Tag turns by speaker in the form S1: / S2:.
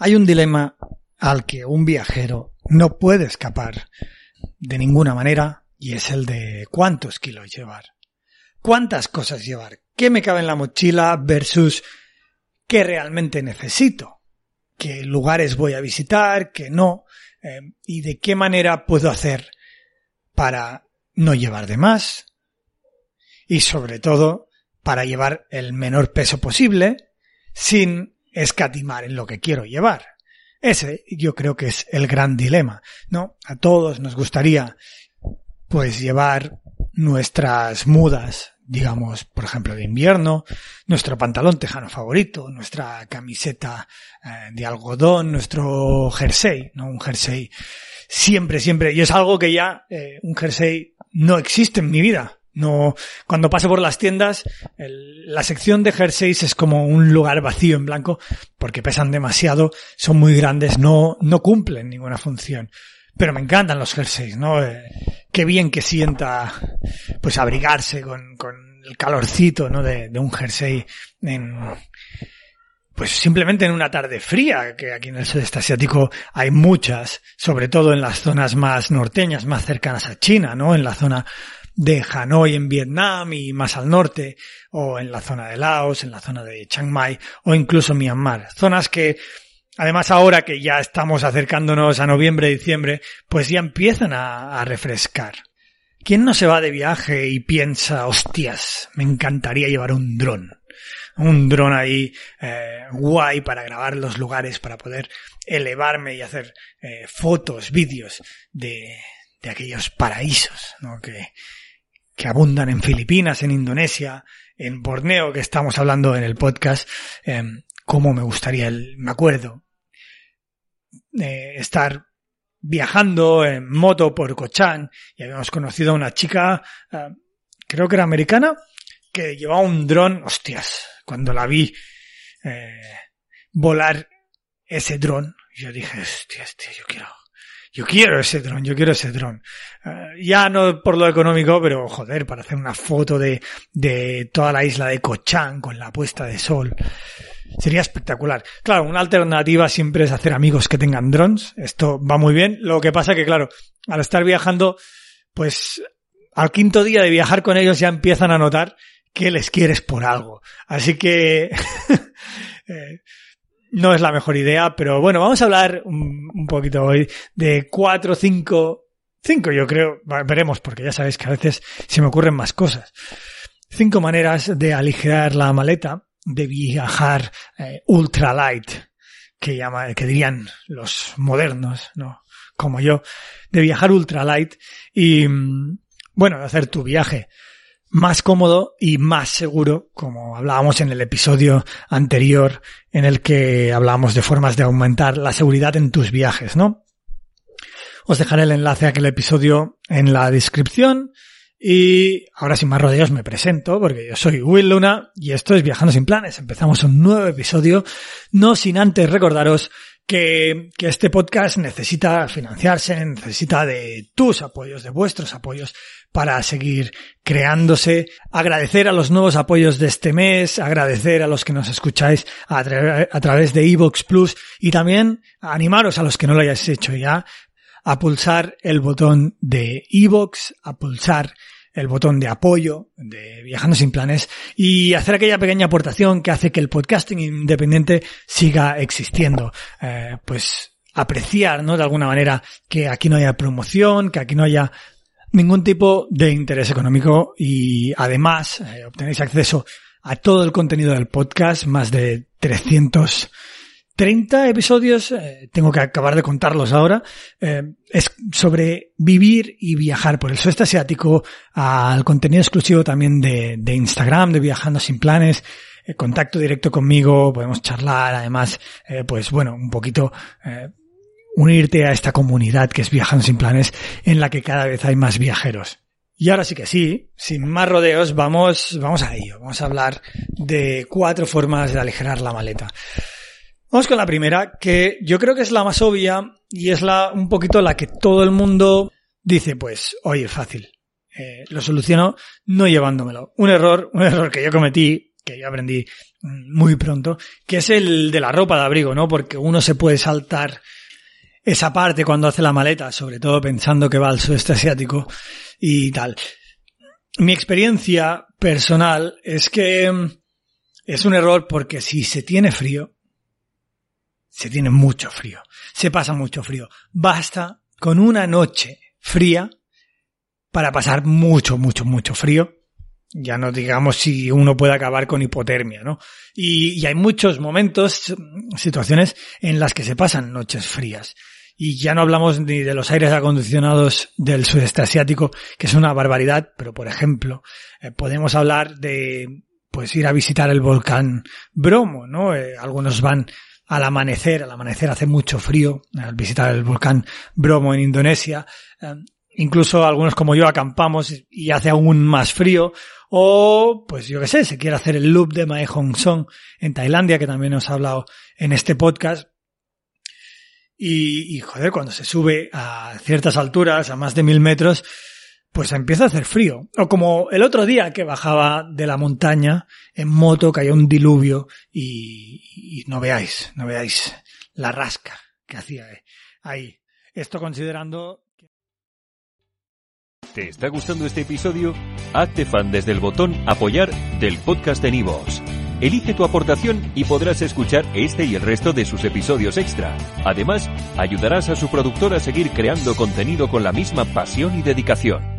S1: Hay un dilema al que un viajero no puede escapar de ninguna manera y es el de cuántos kilos llevar. ¿Cuántas cosas llevar? ¿Qué me cabe en la mochila versus qué realmente necesito? ¿Qué lugares voy a visitar? ¿Qué no? Eh, ¿Y de qué manera puedo hacer para no llevar de más? Y sobre todo, para llevar el menor peso posible sin escatimar en lo que quiero llevar. Ese yo creo que es el gran dilema, ¿no? A todos nos gustaría pues llevar nuestras mudas, digamos, por ejemplo, de invierno, nuestro pantalón tejano favorito, nuestra camiseta eh, de algodón, nuestro jersey, ¿no? Un jersey siempre, siempre, y es algo que ya, eh, un jersey no existe en mi vida. No, cuando paso por las tiendas, la sección de jerseys es como un lugar vacío en blanco porque pesan demasiado, son muy grandes, no, no cumplen ninguna función. Pero me encantan los jerseys, ¿no? Eh, qué bien que sienta, pues abrigarse con, con el calorcito, ¿no? De, de un jersey en, pues simplemente en una tarde fría, que aquí en el sudeste asiático hay muchas, sobre todo en las zonas más norteñas, más cercanas a China, ¿no? En la zona de Hanoi en Vietnam y más al norte, o en la zona de Laos, en la zona de Chiang Mai, o incluso Myanmar. Zonas que, además ahora que ya estamos acercándonos a noviembre, diciembre, pues ya empiezan a, refrescar. ¿Quién no se va de viaje y piensa, hostias, me encantaría llevar un dron? Un dron ahí eh, guay para grabar los lugares, para poder elevarme y hacer eh, fotos, vídeos de, de aquellos paraísos, ¿no? Que, que abundan en Filipinas, en Indonesia, en Borneo, que estamos hablando en el podcast, eh, cómo me gustaría, el, me acuerdo, eh, estar viajando en moto por Cochán y habíamos conocido a una chica, eh, creo que era americana, que llevaba un dron, hostias, cuando la vi eh, volar ese dron, yo dije, hostias, tío, yo quiero, yo quiero ese dron, yo quiero ese dron. Eh, ya no por lo económico, pero joder, para hacer una foto de, de toda la isla de Cochán con la puesta de sol. Sería espectacular. Claro, una alternativa siempre es hacer amigos que tengan drones. Esto va muy bien. Lo que pasa que, claro, al estar viajando, pues al quinto día de viajar con ellos ya empiezan a notar que les quieres por algo. Así que eh, no es la mejor idea, pero bueno, vamos a hablar un, poquito hoy de cuatro, cinco, cinco yo creo, veremos, porque ya sabéis que a veces se me ocurren más cosas. Cinco maneras de aligerar la maleta, de viajar eh, ultralight, que llama, que dirían los modernos, ¿no? Como yo, de viajar ultralight y, mm, bueno, de hacer tu viaje más cómodo y más seguro, como hablábamos en el episodio anterior en el que hablábamos de formas de aumentar la seguridad en tus viajes, ¿no? Os dejaré el enlace a aquel episodio en la descripción y ahora sin más rodeos me presento porque yo soy Will Luna y esto es Viajando sin Planes. Empezamos un nuevo episodio, no sin antes recordaros que, que, este podcast necesita financiarse, necesita de tus apoyos, de vuestros apoyos para seguir creándose. Agradecer a los nuevos apoyos de este mes, agradecer a los que nos escucháis a, a través de Evox Plus y también animaros a los que no lo hayáis hecho ya a pulsar el botón de Evox, a pulsar el botón de apoyo de Viajando sin Planes y hacer aquella pequeña aportación que hace que el podcasting independiente siga existiendo. Eh, pues apreciar, ¿no? De alguna manera que aquí no haya promoción, que aquí no haya ningún tipo de interés económico y además eh, obtenéis acceso a todo el contenido del podcast, más de 300 30 episodios, eh, tengo que acabar de contarlos ahora, eh, es sobre vivir y viajar por el sudeste asiático, al contenido exclusivo también de, Instagram, de Viajando sin Planes, eh, contacto directo conmigo, podemos charlar, además, pues bueno, un poquito unirte a esta comunidad que es Viajando sin Planes, en la que cada vez hay más viajeros. Y ahora sí que sí, sin más rodeos, vamos, vamos a ello. Vamos a hablar de cuatro formas de aligerar la maleta. Vamos con la primera, que yo creo que es la más obvia y es la un poquito la que todo el mundo dice, pues, oye, fácil. Eh, lo soluciono no llevándomelo. Un error, un error que yo cometí, que yo aprendí muy pronto, que es el de la ropa de abrigo, ¿no? Porque uno se puede saltar esa parte cuando hace la maleta, sobre todo pensando que va al sudeste asiático y tal. Mi experiencia personal es que mm, es un error porque si se tiene frío, se tiene mucho frío, se pasa mucho frío. Basta con una noche fría para pasar mucho, mucho, mucho frío. Ya no digamos si uno puede acabar con hipotermia, ¿no? Y, hay muchos momentos, situaciones en las que se pasan noches frías. Y ya no hablamos ni de los aires acondicionados del sudeste asiático, que es una barbaridad, pero por ejemplo, eh, podemos hablar de pues ir a visitar el volcán Bromo, ¿no? Eh, algunos van al amanecer, al amanecer hace mucho frío, al visitar el volcán Bromo en Indonesia, eh, incluso algunos como yo acampamos y hace aún más frío, o pues yo qué sé, se quiere hacer el loop de Mae Hong Song en Tailandia, que también os he hablado en este podcast, y, y, joder, cuando se sube a ciertas alturas, a más de mil metros, pues empieza a hacer frío. O como el otro día que bajaba de la montaña en moto, cayó un diluvio y, y no veáis, no veáis la rasca que hacía ahí. Esto considerando...
S2: ¿Te está gustando este episodio? Hazte fan desde el botón apoyar del podcast de Nivos. Elige tu aportación y podrás escuchar este y el resto de sus episodios extra. Además, ayudarás a su productor a seguir creando contenido con la misma pasión y dedicación.